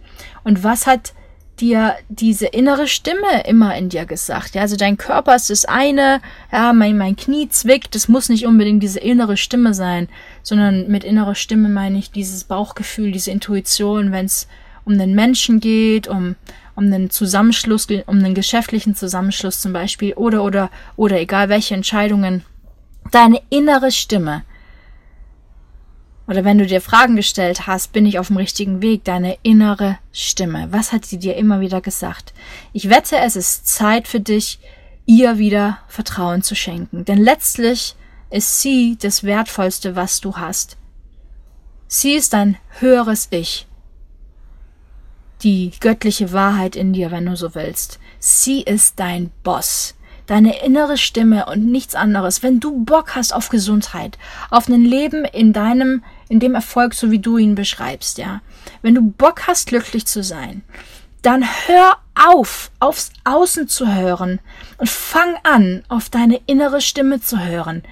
Und was hat dir diese innere Stimme immer in dir gesagt? Ja, also dein Körper ist das eine, ja, mein, mein Knie zwickt, das muss nicht unbedingt diese innere Stimme sein, sondern mit innerer Stimme meine ich dieses Bauchgefühl, diese Intuition, wenn es um den Menschen geht, um, um einen Zusammenschluss, um einen geschäftlichen Zusammenschluss zum Beispiel, oder, oder, oder egal welche Entscheidungen, deine innere Stimme, oder wenn du dir Fragen gestellt hast, bin ich auf dem richtigen Weg, deine innere Stimme. Was hat sie dir immer wieder gesagt? Ich wette, es ist Zeit für dich, ihr wieder Vertrauen zu schenken. Denn letztlich ist sie das Wertvollste, was du hast. Sie ist dein höheres Ich. Die göttliche Wahrheit in dir, wenn du so willst. Sie ist dein Boss deine innere Stimme und nichts anderes. Wenn du Bock hast auf Gesundheit, auf ein Leben in deinem, in dem Erfolg, so wie du ihn beschreibst, ja. Wenn du Bock hast, glücklich zu sein, dann hör auf, aufs Außen zu hören und fang an, auf deine innere Stimme zu hören.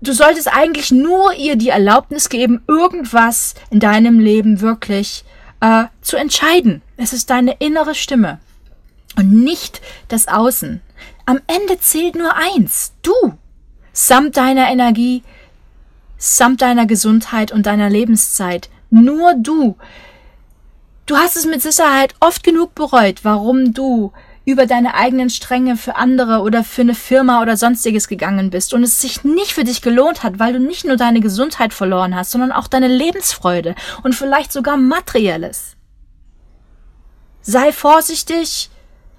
Du solltest eigentlich nur ihr die Erlaubnis geben, irgendwas in deinem Leben wirklich äh, zu entscheiden. Es ist deine innere Stimme und nicht das Außen. Am Ende zählt nur eins, du, samt deiner Energie, samt deiner Gesundheit und deiner Lebenszeit. Nur du. Du hast es mit Sicherheit oft genug bereut, warum du über deine eigenen Stränge für andere oder für eine Firma oder sonstiges gegangen bist und es sich nicht für dich gelohnt hat, weil du nicht nur deine Gesundheit verloren hast, sondern auch deine Lebensfreude und vielleicht sogar materielles. Sei vorsichtig,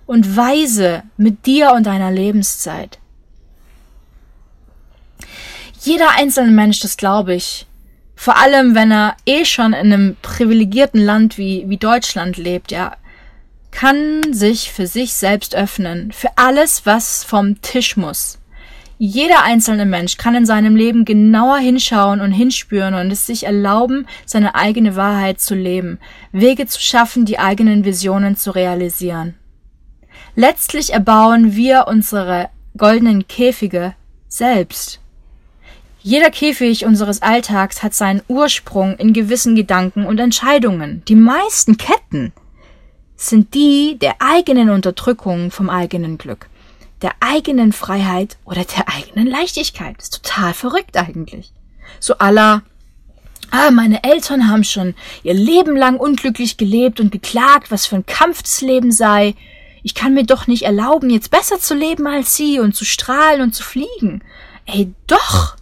und weise mit dir und deiner Lebenszeit. Jeder einzelne Mensch, das glaube ich, vor allem wenn er eh schon in einem privilegierten Land wie, wie Deutschland lebt, ja, kann sich für sich selbst öffnen, für alles, was vom Tisch muss. Jeder einzelne Mensch kann in seinem Leben genauer hinschauen und hinspüren und es sich erlauben, seine eigene Wahrheit zu leben, Wege zu schaffen, die eigenen Visionen zu realisieren. Letztlich erbauen wir unsere goldenen Käfige selbst. Jeder Käfig unseres Alltags hat seinen Ursprung in gewissen Gedanken und Entscheidungen. Die meisten Ketten sind die der eigenen Unterdrückung vom eigenen Glück, der eigenen Freiheit oder der eigenen Leichtigkeit. Das ist total verrückt eigentlich. So aller Ah, meine Eltern haben schon ihr Leben lang unglücklich gelebt und geklagt, was für ein Kampf das Leben sei. Ich kann mir doch nicht erlauben, jetzt besser zu leben als sie und zu strahlen und zu fliegen. Ey, doch!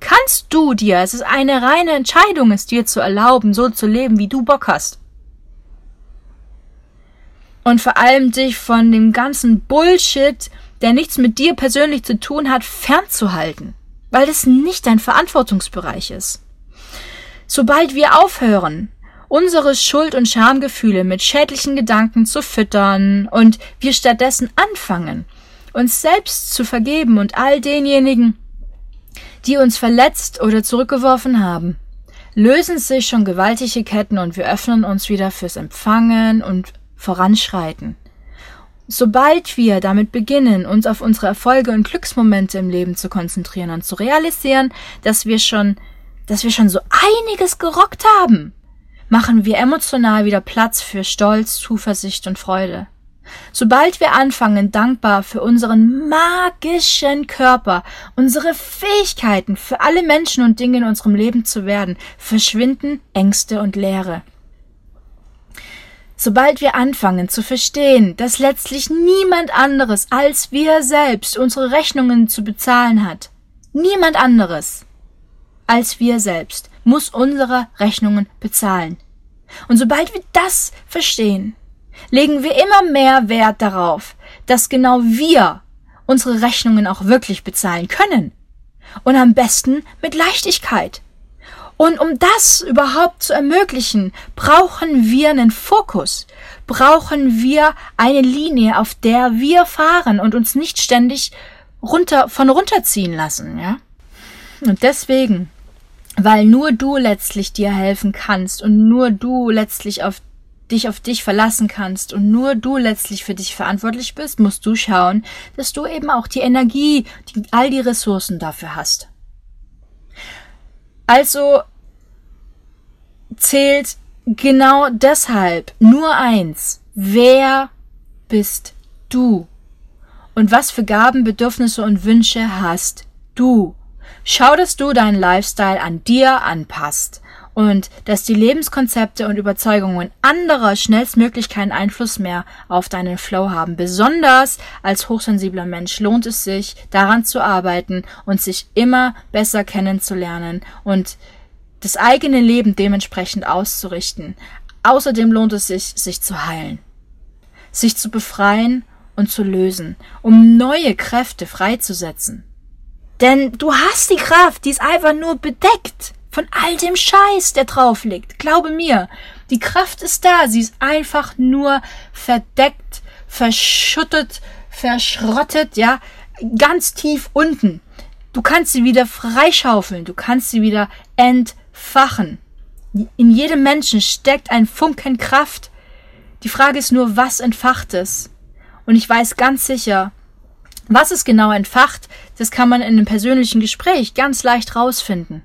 Kannst du dir, es ist eine reine Entscheidung, es dir zu erlauben, so zu leben, wie du Bock hast. Und vor allem dich von dem ganzen Bullshit, der nichts mit dir persönlich zu tun hat, fernzuhalten. Weil das nicht dein Verantwortungsbereich ist. Sobald wir aufhören, unsere Schuld- und Schamgefühle mit schädlichen Gedanken zu füttern und wir stattdessen anfangen, uns selbst zu vergeben und all denjenigen, die uns verletzt oder zurückgeworfen haben, lösen sich schon gewaltige Ketten und wir öffnen uns wieder fürs Empfangen und Voranschreiten. Sobald wir damit beginnen, uns auf unsere Erfolge und Glücksmomente im Leben zu konzentrieren und zu realisieren, dass wir schon, dass wir schon so einiges gerockt haben, machen wir emotional wieder Platz für Stolz, Zuversicht und Freude. Sobald wir anfangen, dankbar für unseren magischen Körper, unsere Fähigkeiten für alle Menschen und Dinge in unserem Leben zu werden, verschwinden Ängste und Leere. Sobald wir anfangen zu verstehen, dass letztlich niemand anderes als wir selbst unsere Rechnungen zu bezahlen hat, niemand anderes als wir selbst, muss unsere Rechnungen bezahlen. Und sobald wir das verstehen, legen wir immer mehr Wert darauf, dass genau wir unsere Rechnungen auch wirklich bezahlen können. Und am besten mit Leichtigkeit. Und um das überhaupt zu ermöglichen, brauchen wir einen Fokus, brauchen wir eine Linie, auf der wir fahren und uns nicht ständig runter, von runterziehen lassen, ja. Und deswegen, weil nur du letztlich dir helfen kannst und nur du letztlich auf dich auf dich verlassen kannst und nur du letztlich für dich verantwortlich bist, musst du schauen, dass du eben auch die Energie, die, all die Ressourcen dafür hast. Also zählt genau deshalb nur eins. Wer bist du? Und was für Gaben, Bedürfnisse und Wünsche hast du? Schau, dass du deinen Lifestyle an dir anpasst und dass die Lebenskonzepte und Überzeugungen anderer schnellstmöglich keinen Einfluss mehr auf deinen Flow haben. Besonders als hochsensibler Mensch lohnt es sich, daran zu arbeiten und sich immer besser kennenzulernen und das eigene Leben dementsprechend auszurichten. Außerdem lohnt es sich, sich zu heilen, sich zu befreien und zu lösen, um neue Kräfte freizusetzen. Denn du hast die Kraft, die ist einfach nur bedeckt von all dem Scheiß, der drauf liegt. Glaube mir, die Kraft ist da, sie ist einfach nur verdeckt, verschüttet, verschrottet, ja, ganz tief unten. Du kannst sie wieder freischaufeln, du kannst sie wieder entfachen. In jedem Menschen steckt ein Funken Kraft. Die Frage ist nur, was entfacht es? Und ich weiß ganz sicher, was es genau entfacht, das kann man in einem persönlichen Gespräch ganz leicht rausfinden.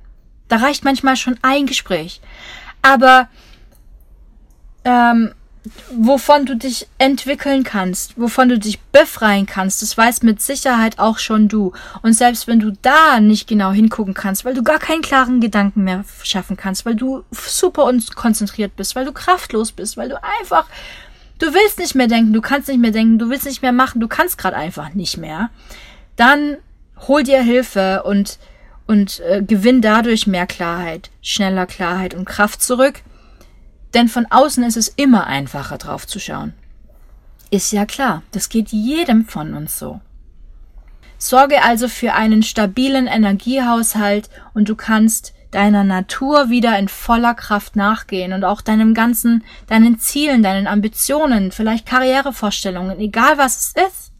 Da reicht manchmal schon ein Gespräch. Aber ähm, wovon du dich entwickeln kannst, wovon du dich befreien kannst, das weiß mit Sicherheit auch schon du. Und selbst wenn du da nicht genau hingucken kannst, weil du gar keinen klaren Gedanken mehr schaffen kannst, weil du super unkonzentriert bist, weil du kraftlos bist, weil du einfach du willst nicht mehr denken, du kannst nicht mehr denken, du willst nicht mehr machen, du kannst gerade einfach nicht mehr, dann hol dir Hilfe und und äh, gewinn dadurch mehr Klarheit, schneller Klarheit und Kraft zurück. Denn von außen ist es immer einfacher drauf zu schauen. Ist ja klar, das geht jedem von uns so. Sorge also für einen stabilen Energiehaushalt und du kannst deiner Natur wieder in voller Kraft nachgehen und auch deinem ganzen, deinen Zielen, deinen Ambitionen, vielleicht Karrierevorstellungen, egal was es ist.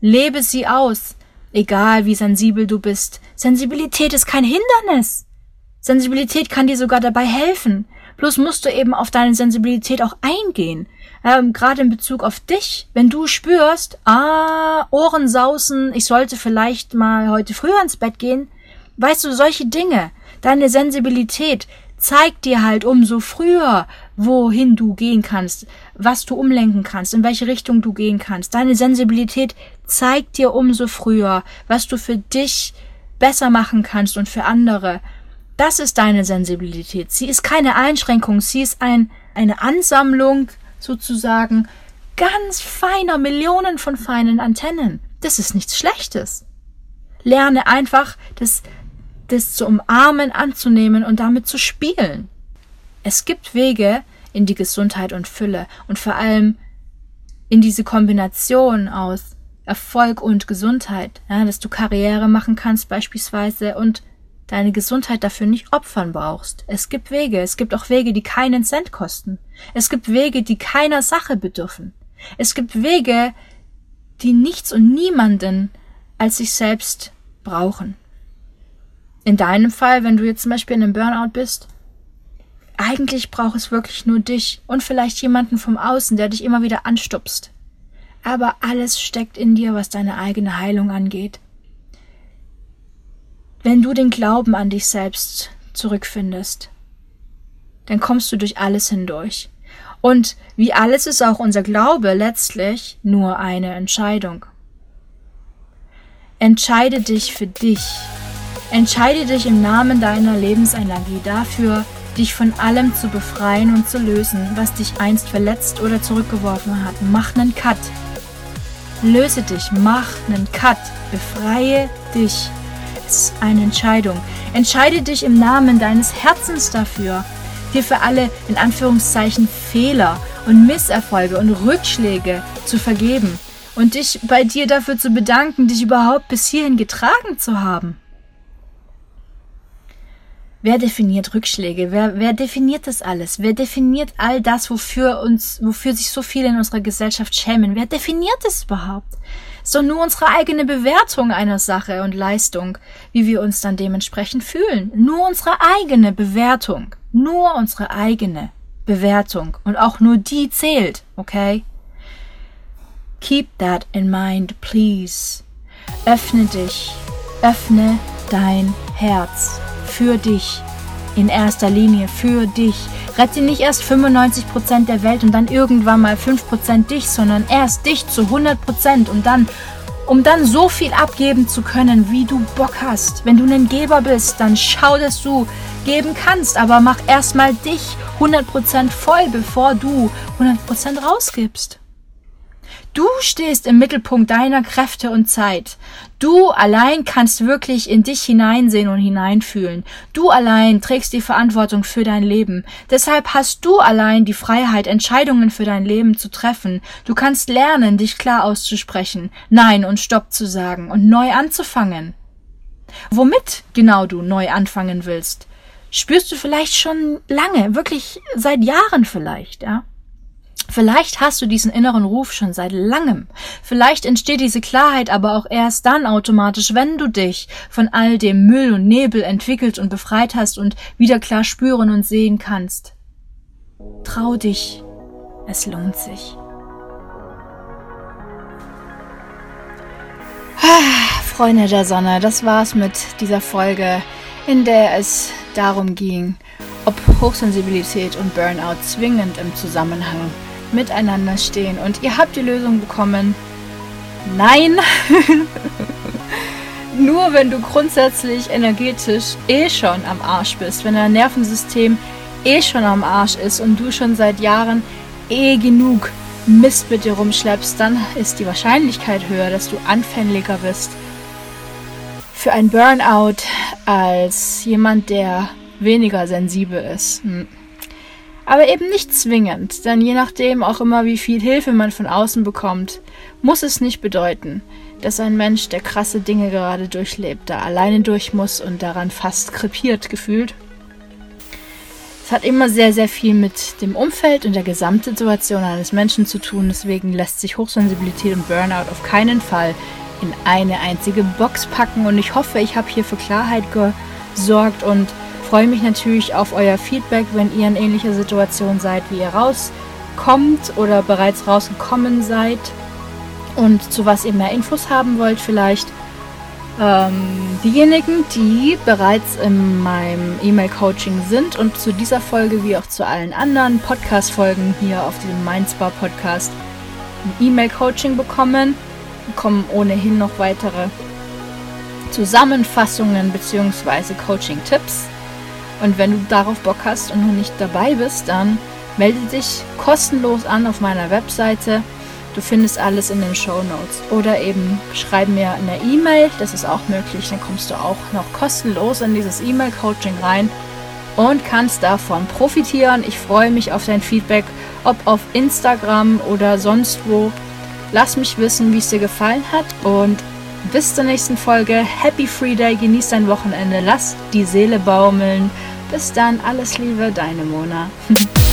Lebe sie aus, egal wie sensibel du bist. Sensibilität ist kein Hindernis. Sensibilität kann dir sogar dabei helfen. Bloß musst du eben auf deine Sensibilität auch eingehen. Ähm, Gerade in Bezug auf dich. Wenn du spürst, ah, Ohren sausen, ich sollte vielleicht mal heute früher ins Bett gehen. Weißt du, solche Dinge. Deine Sensibilität zeigt dir halt umso früher, wohin du gehen kannst, was du umlenken kannst, in welche Richtung du gehen kannst. Deine Sensibilität zeigt dir umso früher, was du für dich besser machen kannst und für andere. Das ist deine Sensibilität. Sie ist keine Einschränkung, sie ist ein, eine Ansammlung sozusagen ganz feiner Millionen von feinen Antennen. Das ist nichts Schlechtes. Lerne einfach das das zu umarmen, anzunehmen und damit zu spielen. Es gibt Wege in die Gesundheit und Fülle und vor allem in diese Kombination aus Erfolg und Gesundheit, ja, dass du Karriere machen kannst beispielsweise und deine Gesundheit dafür nicht opfern brauchst. Es gibt Wege, es gibt auch Wege, die keinen Cent kosten. Es gibt Wege, die keiner Sache bedürfen. Es gibt Wege, die nichts und niemanden als sich selbst brauchen in deinem Fall, wenn du jetzt zum Beispiel in einem Burnout bist, eigentlich braucht es wirklich nur dich und vielleicht jemanden vom Außen, der dich immer wieder anstupst. Aber alles steckt in dir, was deine eigene Heilung angeht. Wenn du den Glauben an dich selbst zurückfindest, dann kommst du durch alles hindurch. Und wie alles ist auch unser Glaube letztlich nur eine Entscheidung. Entscheide dich für dich Entscheide dich im Namen deiner Lebensenergie dafür, dich von allem zu befreien und zu lösen, was dich einst verletzt oder zurückgeworfen hat. Mach einen Cut. Löse dich, mach einen Cut. Befreie dich. Es ist eine Entscheidung. Entscheide dich im Namen deines Herzens dafür, dir für alle in Anführungszeichen Fehler und Misserfolge und Rückschläge zu vergeben und dich bei dir dafür zu bedanken, dich überhaupt bis hierhin getragen zu haben. Wer definiert Rückschläge? Wer, wer definiert das alles? Wer definiert all das, wofür uns, wofür sich so viele in unserer Gesellschaft schämen? Wer definiert es überhaupt? Doch nur unsere eigene Bewertung einer Sache und Leistung, wie wir uns dann dementsprechend fühlen. Nur unsere eigene Bewertung. Nur unsere eigene Bewertung. Und auch nur die zählt, okay? Keep that in mind, please. Öffne dich. Öffne dein Herz. Für dich. In erster Linie. Für dich. Rette nicht erst 95% der Welt und dann irgendwann mal 5% dich, sondern erst dich zu 100% und dann, um dann so viel abgeben zu können, wie du Bock hast. Wenn du ein Geber bist, dann schau, dass du geben kannst, aber mach erstmal dich 100% voll, bevor du 100% rausgibst. Du stehst im Mittelpunkt deiner Kräfte und Zeit. Du allein kannst wirklich in dich hineinsehen und hineinfühlen. Du allein trägst die Verantwortung für dein Leben. Deshalb hast du allein die Freiheit, Entscheidungen für dein Leben zu treffen. Du kannst lernen, dich klar auszusprechen, Nein und Stopp zu sagen und neu anzufangen. Womit genau du neu anfangen willst, spürst du vielleicht schon lange, wirklich seit Jahren vielleicht, ja? Vielleicht hast du diesen inneren Ruf schon seit langem. Vielleicht entsteht diese Klarheit aber auch erst dann automatisch, wenn du dich von all dem Müll und Nebel entwickelt und befreit hast und wieder klar spüren und sehen kannst. Trau dich. Es lohnt sich. Ah, Freunde der Sonne, das war's mit dieser Folge, in der es darum ging, ob Hochsensibilität und Burnout zwingend im Zusammenhang miteinander stehen. Und ihr habt die Lösung bekommen. Nein. Nur wenn du grundsätzlich energetisch eh schon am Arsch bist, wenn dein Nervensystem eh schon am Arsch ist und du schon seit Jahren eh genug Mist mit dir rumschleppst, dann ist die Wahrscheinlichkeit höher, dass du anfälliger bist für ein Burnout als jemand, der weniger sensibel ist. Hm. Aber eben nicht zwingend, denn je nachdem auch immer, wie viel Hilfe man von außen bekommt, muss es nicht bedeuten, dass ein Mensch, der krasse Dinge gerade durchlebt, da alleine durch muss und daran fast krepiert gefühlt. Es hat immer sehr, sehr viel mit dem Umfeld und der Gesamtsituation eines Menschen zu tun. Deswegen lässt sich Hochsensibilität und Burnout auf keinen Fall in eine einzige Box packen. Und ich hoffe, ich habe hier für Klarheit gesorgt und freue mich natürlich auf euer Feedback, wenn ihr in ähnlicher Situation seid, wie ihr rauskommt oder bereits rausgekommen seid und zu was ihr mehr Infos haben wollt vielleicht. Ähm, diejenigen, die bereits in meinem E-Mail-Coaching sind und zu dieser Folge wie auch zu allen anderen Podcast-Folgen hier auf diesem Mindspa Podcast ein E-Mail-Coaching bekommen, bekommen ohnehin noch weitere Zusammenfassungen bzw. Coaching-Tipps. Und wenn du darauf Bock hast und noch nicht dabei bist, dann melde dich kostenlos an auf meiner Webseite. Du findest alles in den Show Notes. Oder eben schreib mir eine E-Mail, das ist auch möglich. Dann kommst du auch noch kostenlos in dieses E-Mail-Coaching rein und kannst davon profitieren. Ich freue mich auf dein Feedback, ob auf Instagram oder sonst wo. Lass mich wissen, wie es dir gefallen hat und bis zur nächsten Folge. Happy Free Day, genieß dein Wochenende, lass die Seele baumeln. Bis dann, alles Liebe, deine Mona.